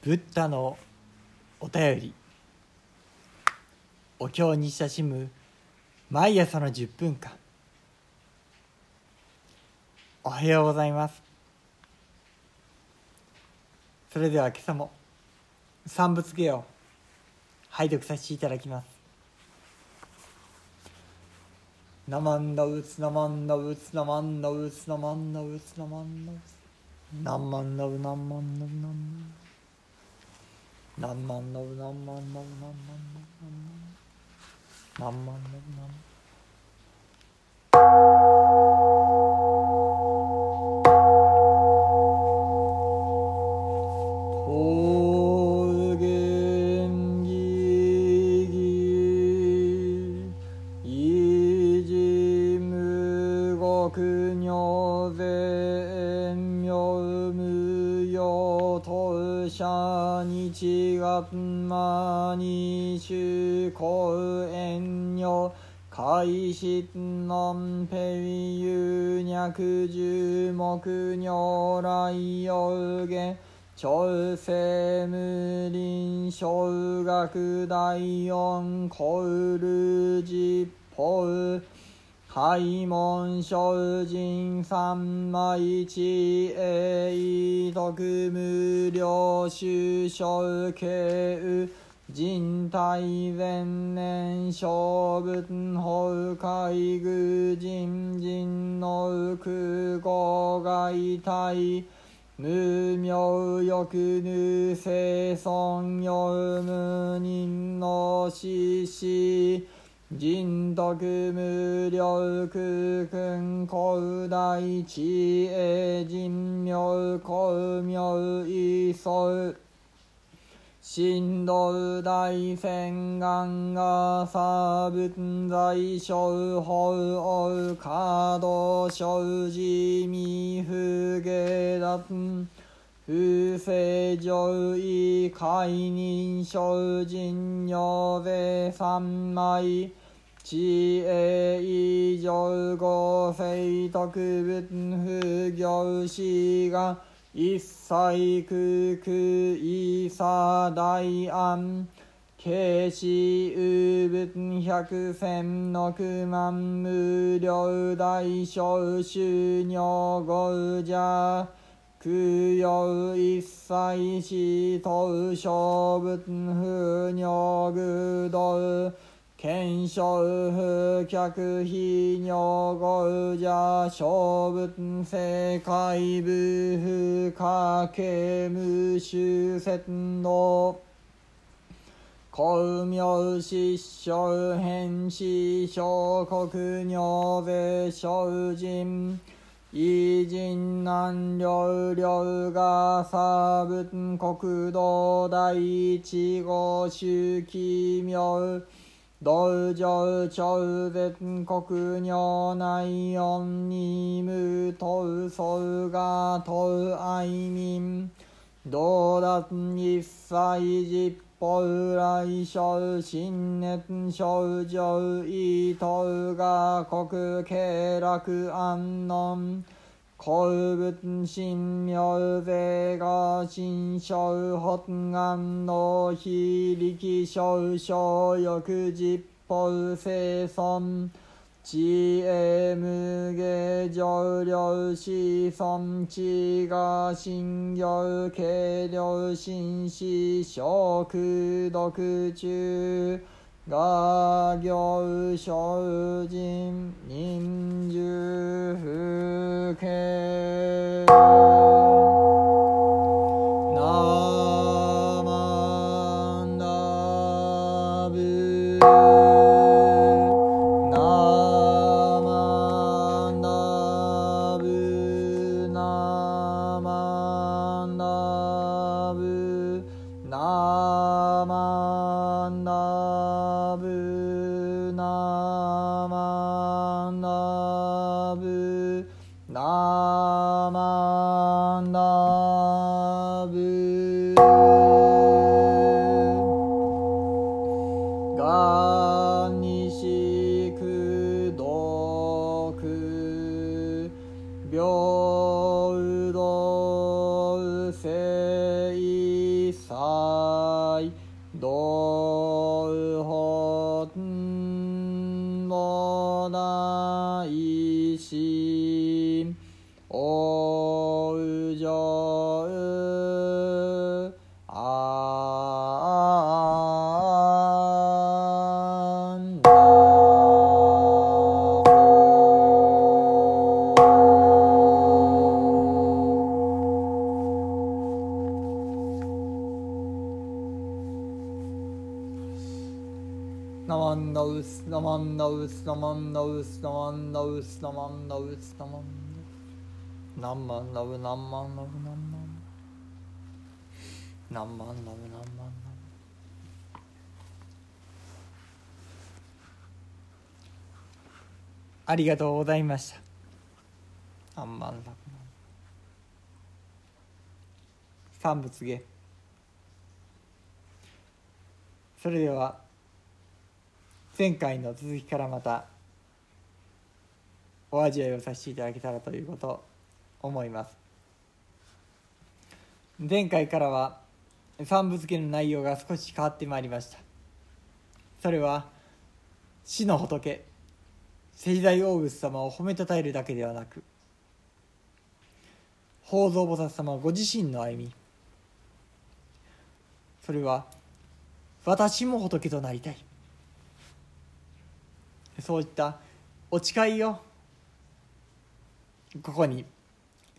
ブッダのお便り。お経に親しむ毎朝の10分間。おはようございます。それでは今朝も三仏芸を拝読させていただきます。ナマンダウツナマンダウツナマンダウツナマンダウツナマンダウツ。ナマンダウナマンダウナマンダウ。何万の何万の何万の何万の何万の桃開始南平有脈十目如来有限朝鮮無林小学第四コール実法開門精進三枚地栄徳無料修正慶人体前年小仏法海愚人人の空語外体無名欲無生尊よ無人の死死。人徳無力君古大知恵人妙公妙異相神道大戦願が差仏在小法王華道生寺未不下脱不正上位解任精進女税三枚。知恵以上五世特仏不行死が一切空空異差大安。慶死有仏百千の九万無料大小修女五者供養一切死等小仏不尿愚道。検証不客非尿語者小仏世界部不可形無修説道公明失笑変死小国尿税精進偉人南領領が差仏国道第一号周期妙。道場超絶国尿内音に無等相が等愛民道達一切実法来小新熱症状意等が国経楽安穏古仏神妙税が新小発願の非力小小欲実法生存知恵無下上量子孫地が信行軽量心死小空毒中。が行精進人寿不敬ナウスナマンダウスナマンダウスナマンダウスナマンナンマンダウナンマンダウナンマンナンマンダウナンマンありがとうございました。ナンマンダウ三仏下それでは。前回の続きからまたお味わいをさせていただけたらということを思います。前回からは三部付けの内容が少し変わってまいりました。それは死の仏聖大大仏様を褒めたたえるだけではなく法蔵菩薩様ご自身の歩み。それは私も仏となりたい。そういったお誓いをここに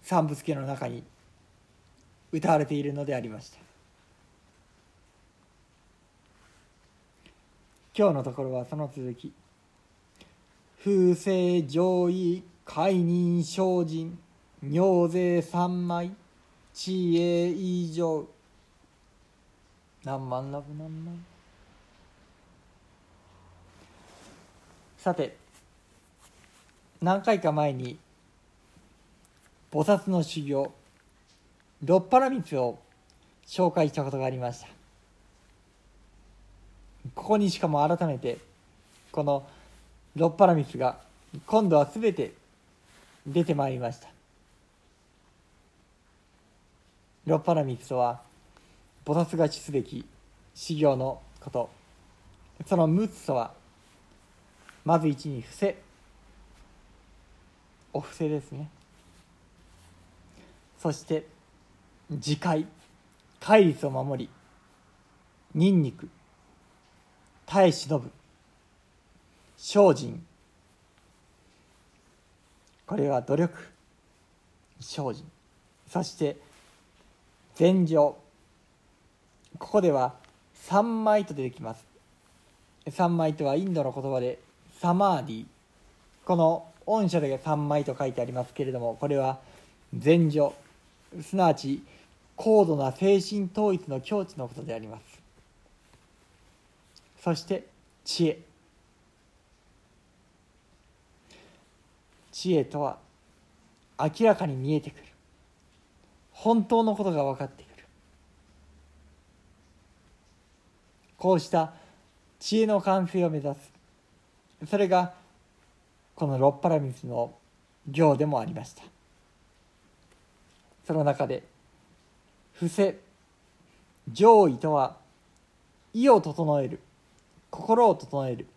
三部付の中に歌われているのでありました。今日のところはその続き「風正上位解任精進尿税三枚知恵以上」何万ラブ何万さて何回か前に菩薩の修行六波羅蜜を紹介したことがありました。ここにしかも改めてこの六波羅蜜が今度は全て出てまいりました。六波羅蜜とは菩薩が知すべき修行のこと。その6つとはまず一に伏せ。お布施ですね。そして自戒。戒律を守り。ニンニク耐え忍ぶ。精進。これは努力。精進。そして禅情ここでは三枚と出てきます。三枚とはインドの言葉でサマーディ。この御社で三枚と書いてありますけれどもこれは禅情すなわち高度な精神統一の境地のことであります。そして知恵。知恵とは明らかに見えてくる。本当のことが分かってくる。こうした知恵の完成を目指すそれがこの六波羅蜜の行でもありました。その中で伏せ上位とは意を整える心を整える。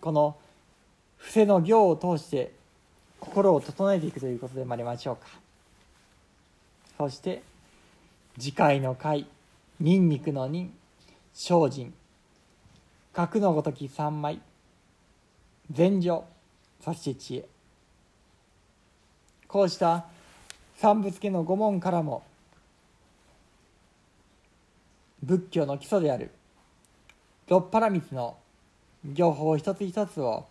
この伏せの行を通して心を整えていくということでもありましょうか。そして次回の回ニンニクの任精進。角のごとき三枚。禅情そして知恵こうした三仏家の御門からも仏教の基礎である六波羅蜜の行法一つ一つを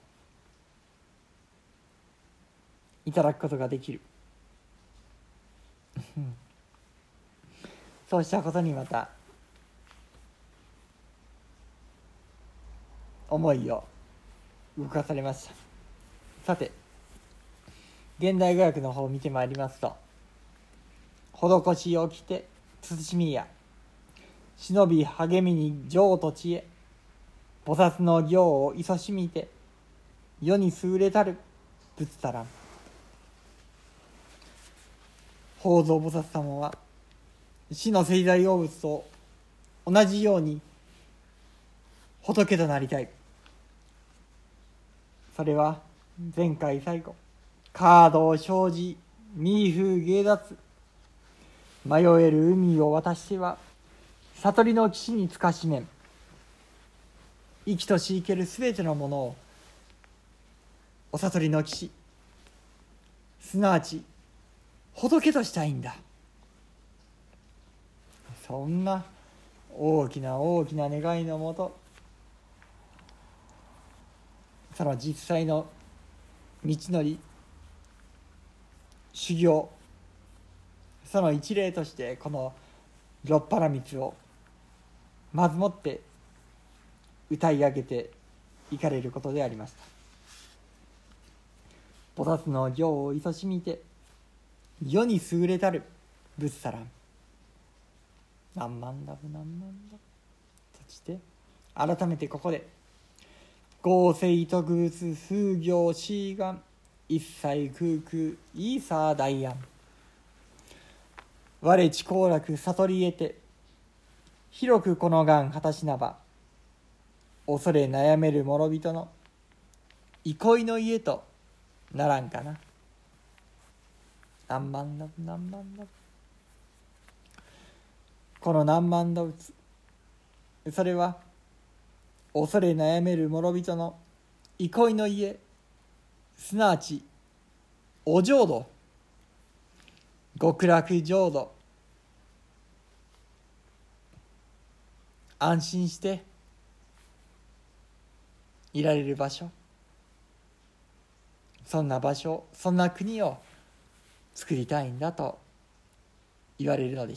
いただくことができる。そうしたことにまた思いを動かされました。さて現代語訳の方を見てまいりますと「施しを着て慎みや忍び励みに情と知恵菩薩の行を勤しみて世に優れたる仏たらん」法蔵菩薩様は死の生在動物と同じように仏となりたい。それは前回最後。カードを生じミーフ芸脱。迷える海を渡しては悟りの岸につかしめん。生きとし生けるすべてのものをお悟りの岸すなわち仏としたいんだ。そんな大きな大きな願いのもとその実際の道のり修行その一例としてこの六波羅蜜をまずもって歌い上げていかれることでありました菩薩の行を勤しみて世に優れたる仏サラン何万ダブ何万ダブそして改めてここで合成特物風行シーガン。一切空空イーサー大安我知行楽悟り得て広くこの願果たしなば恐れ悩める諸人の憩いの家とならんかな。何万だ何万だこの何万動物それは恐れ悩める諸人の憩いの家。すなわちお浄土。極楽浄土。安心していられる場所。そんな場所そんな国を作りたいんだと言われるのでした